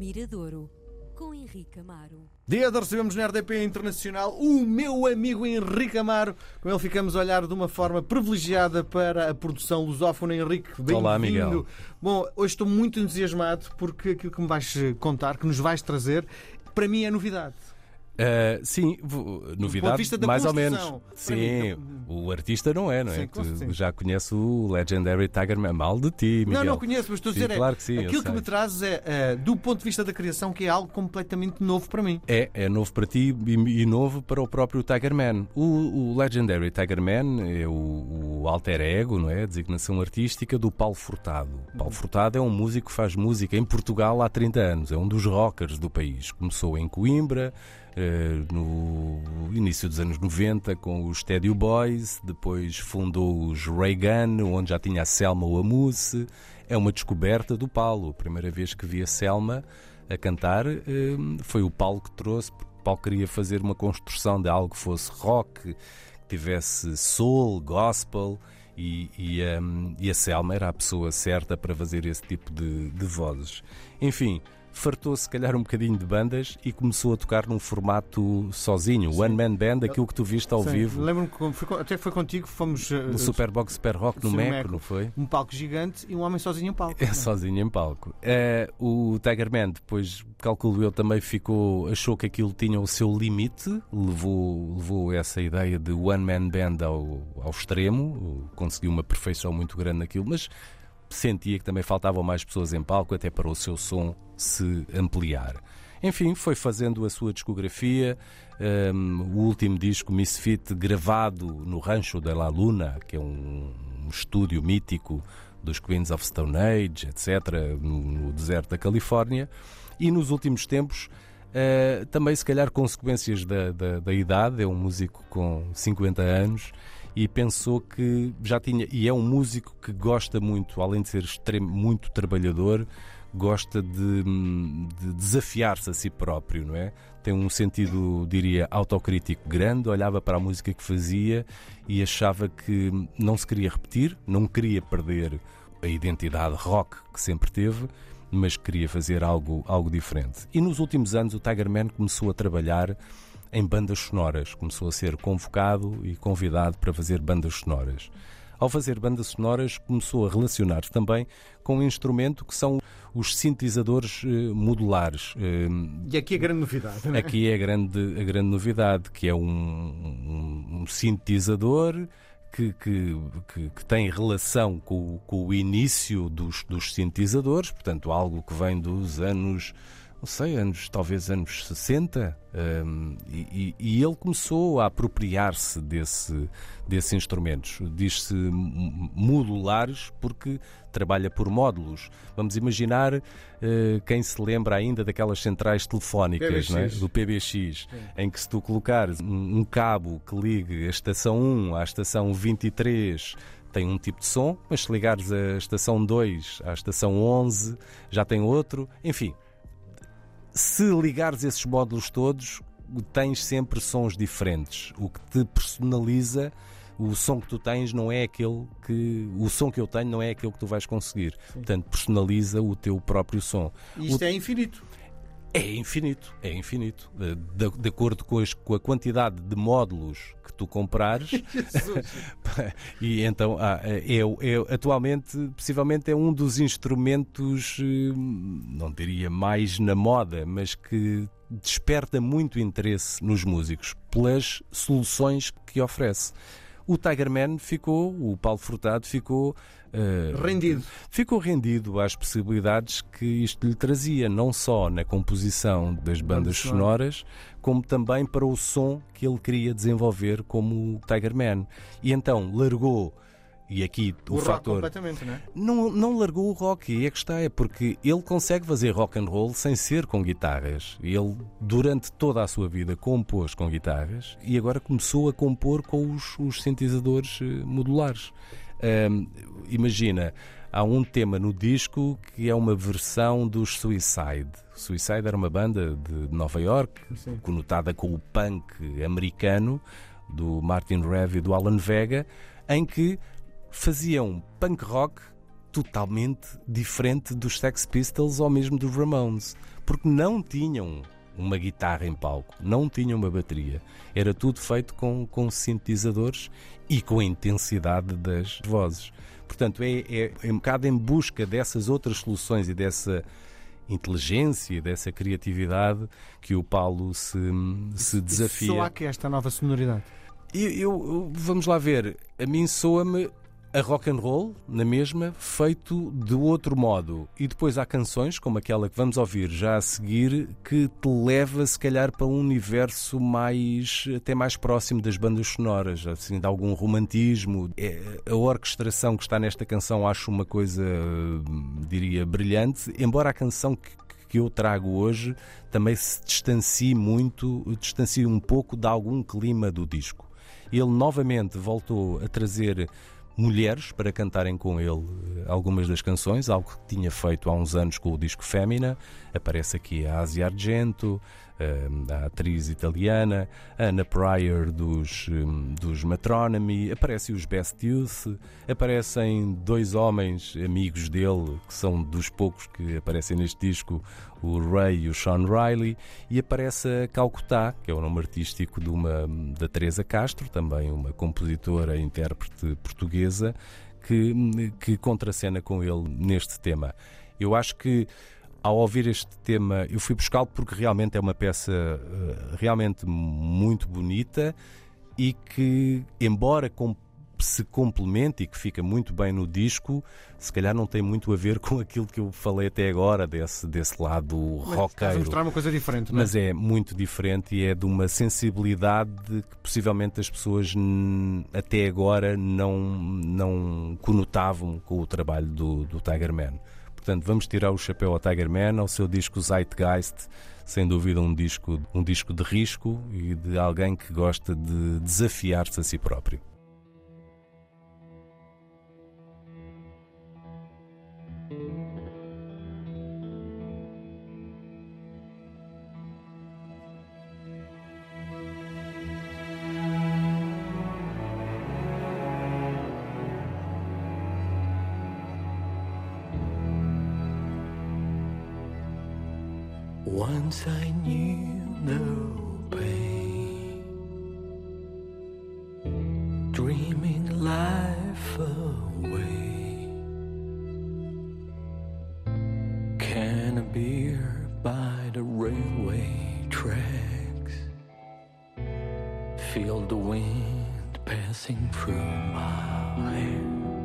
Miradouro, com Henrique Amaro. Dia de recebemos na RDP Internacional o meu amigo Henrique Amaro. Com ele ficamos a olhar de uma forma privilegiada para a produção lusófona. Henrique, bem-vindo. Olá, Miguel. Bom, hoje estou muito entusiasmado porque aquilo que me vais contar, que nos vais trazer, para mim é novidade. Uh, sim, novidade, mais ou menos. Sim, mim, o artista não é, não é? Sim, tu já conheces o Legendary Tiger Man. Mal de ti, Miguel. Não, não conheço, mas estou a Sim, dizer, é, claro que sim, aquilo que sei. me trazes é, eh, do ponto de vista da criação, que é algo completamente novo para mim. É, é novo para ti e, e novo para o próprio Tiger Man. O, o Legendary Tiger Man é o, o alter ego, não é? A designação artística do Paulo Furtado. Paulo Furtado é um músico que faz música em Portugal há 30 anos. É um dos rockers do país. Começou em Coimbra, eh, no início dos anos 90 com os Stadio Boys, depois fundou os Reagan, onde já tinha a Selma Wamusse. É uma descoberta do Paulo. A primeira vez que vi a Selma a cantar eh, foi o Paulo que trouxe, porque o Paulo queria fazer uma construção de algo que fosse rock, tivesse soul, gospel. E, e, hum, e a Selma era a pessoa certa para fazer esse tipo de, de vozes. Enfim, fartou-se, se calhar, um bocadinho de bandas e começou a tocar num formato sozinho, One Man Band, aquilo que tu viste ao Sim, vivo Lembro-me que até foi contigo, fomos no Superbox Super Rock no Sim, Meco, Meco. não foi? um palco gigante e um homem sozinho em palco. É sozinho em palco. Eh, o Tiger Man, depois, calculo eu, também ficou, achou que aquilo tinha o seu limite, levou, levou essa ideia de One Man Band ao, ao extremo, conseguiu uma perfeição muito grande naquilo, mas sentia que também faltavam mais pessoas em palco, até para o seu som se ampliar. Enfim, foi fazendo a sua discografia, um, o último disco Misfit gravado no Rancho de la Luna, que é um, um estúdio mítico dos Queens of Stone Age, etc., no, no deserto da Califórnia, e nos últimos tempos Uh, também, se calhar, consequências da, da, da idade. É um músico com 50 anos e pensou que já tinha. E é um músico que gosta muito, além de ser extremo, muito trabalhador, gosta de, de desafiar-se a si próprio, não é? Tem um sentido, diria, autocrítico grande. Olhava para a música que fazia e achava que não se queria repetir, não queria perder a identidade rock que sempre teve mas queria fazer algo, algo diferente. E nos últimos anos o Tiger Man começou a trabalhar em bandas sonoras, começou a ser convocado e convidado para fazer bandas sonoras. Ao fazer bandas sonoras, começou a relacionar-se também com um instrumento que são os sintetizadores eh, modulares. Eh, E aqui a grande novidade, não é? Aqui é a grande, a grande novidade, que é um, um, um sintetizador que, que, que, que tem relação com, o- com o início dos, dos sintetizadores, portanto, algo que vem dos anos, não sei, anos, talvez anos 60, hum, e, e- ele começou a apropriar-se desse, desses instrumentos. Diz-se modulares porque trabalha por módulos. Vamos imaginar eh, quem se lembra ainda daquelas centrais telefónicas, não é? PBX. do PBX, em que se tu colocares um, um cabo que ligue a estação 1 à estação 23 tem um tipo de som, mas se ligares a estação 2 à estação 11 já tem outro, enfim. Se ligares esses módulos todos, tens sempre sons diferentes, o que te personaliza o som que tu tens não é aquele que. O som que eu tenho não é aquele que tu vais conseguir. Portanto, personaliza o teu próprio som. E isto é infinito. É infinito, é infinito. De, de- de acordo com, as- com a quantidade de módulos que tu comprares. e então, ah, é, é- atualmente, possivelmente, é um dos instrumentos, eh, não diria mais na moda, mas que desperta muito interesse nos músicos pelas soluções que oferece. O Tiger Man ficou, o Paulo Furtado ficou. eh, Rendido. ficou rendido às possibilidades que isto lhe trazia, não só na composição das bandas sonoras, como também para o som que ele queria desenvolver como o Tiger Man. E então largou, e aqui o, O, fator. completamente, não é? Não, não largou o rock, e é que está, é porque ele consegue fazer rock and roll sem ser com guitarras. Ele, durante toda a sua vida, compôs com guitarras e agora começou a compor com os, os sintetizadores eh, modulares. Imagina, há um tema no disco que é uma versão dos Suicide. Suicide era uma banda de Nova York, Sim. conotada com o punk americano do Martin Rev e do Alan Vega, em que faziam punk rock totalmente diferente dos Sex Pistols ou mesmo dos Ramones, porque não tinham uma guitarra em palco, não tinham uma bateria. Era tudo feito com, com sintetizadores e com a intensidade das vozes. Portanto, é, é, é um bocado em busca dessas outras soluções e dessa inteligência, dessa criatividade que o Paulo se, se desafia. Só há que esta nova sonoridade. Eu, eu, vamos lá ver, a mim soa-me a rock and roll na mesma, feito de outro modo. E depois há canções, como aquela que vamos ouvir já a seguir, que te leva se calhar para um universo mais até mais próximo das bandas sonoras, assim, de algum romantismo. É, a orquestração que está nesta canção acho uma coisa, diria, brilhante, embora a canção que, que eu trago hoje também se distancie muito, distancie um pouco de algum clima do disco. Ele novamente voltou a trazer mulheres para cantarem com ele eh, algumas das canções, algo que tinha feito há uns anos com o disco Fémina. Aparece aqui a Asia Argento, a atriz italiana, Anna Pryor dos, hum, dos Matronomy, aparecem os Best Youth, aparecem dois homens amigos dele, que são dos poucos que aparecem neste disco, o Ray e o Sean Riley, e aparece a Calcutá, que é o nome artístico de uma, da Teresa Castro, também uma compositora e intérprete portuguesa, que, que contracena com ele neste tema. Eu acho que ao ouvir este tema, eu fui buscá-lo porque realmente é uma peça uh, realmente muito bonita e que, embora com, se complemente e que fica muito bem no disco, se calhar não tem muito a ver com aquilo que eu falei até agora, desse, desse lado roqueiro. mostrar uma coisa diferente, não é? Mas é muito diferente e é de uma sensibilidade que possivelmente as pessoas até agora não, não conotavam com o trabalho do, do Tiger Man. Portanto, vamos tirar o chapéu ao Tiger Man, ao seu disco Zeitgeist, sem dúvida um disco, um disco de risco e de alguém que gosta de desafiar-se a si próprio. Once I knew no pain, dreaming life away. Can a beer by the railway tracks, feel the wind passing through my hair.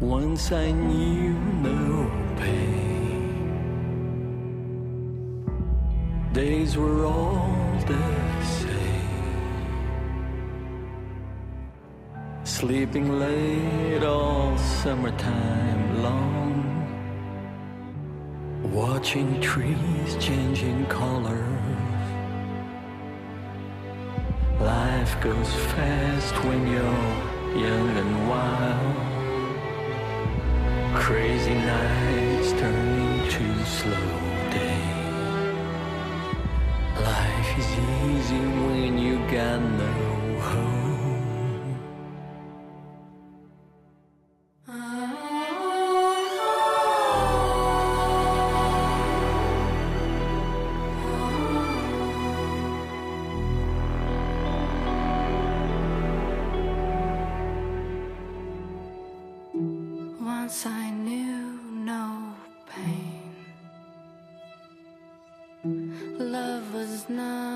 Once I knew no pain. Days were all the same. Sleeping late all summertime long. Watching trees changing colors. Life goes fast when you're young and wild. Crazy nights turning to slow days. Life is easy when you got no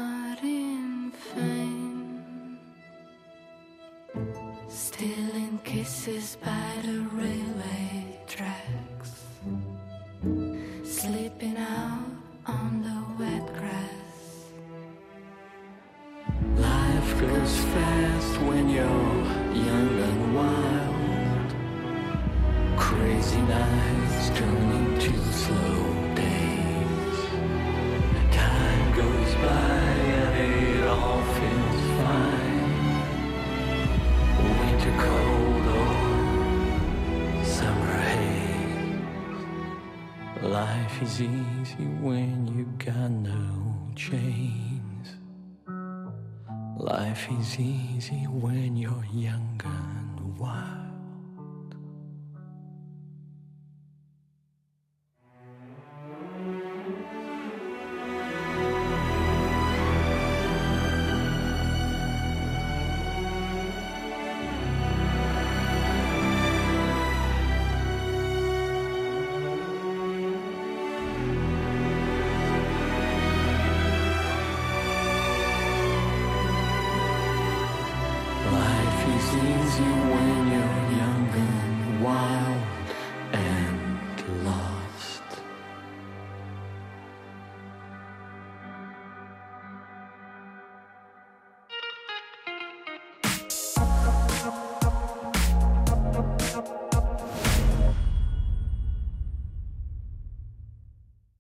not in vain. Stealing kisses by the railway tracks. Sleeping out on the wet grass. Life goes fast when you're young and wild. Crazy nights. Life is easy when you're young and wild. Life is easy when you're young and wild.